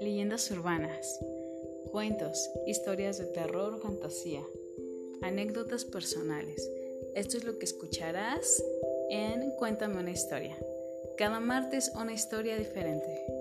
leyendas urbanas, cuentos, historias de terror o fantasía, anécdotas personales. Esto es lo que escucharás en Cuéntame una historia. Cada martes una historia diferente.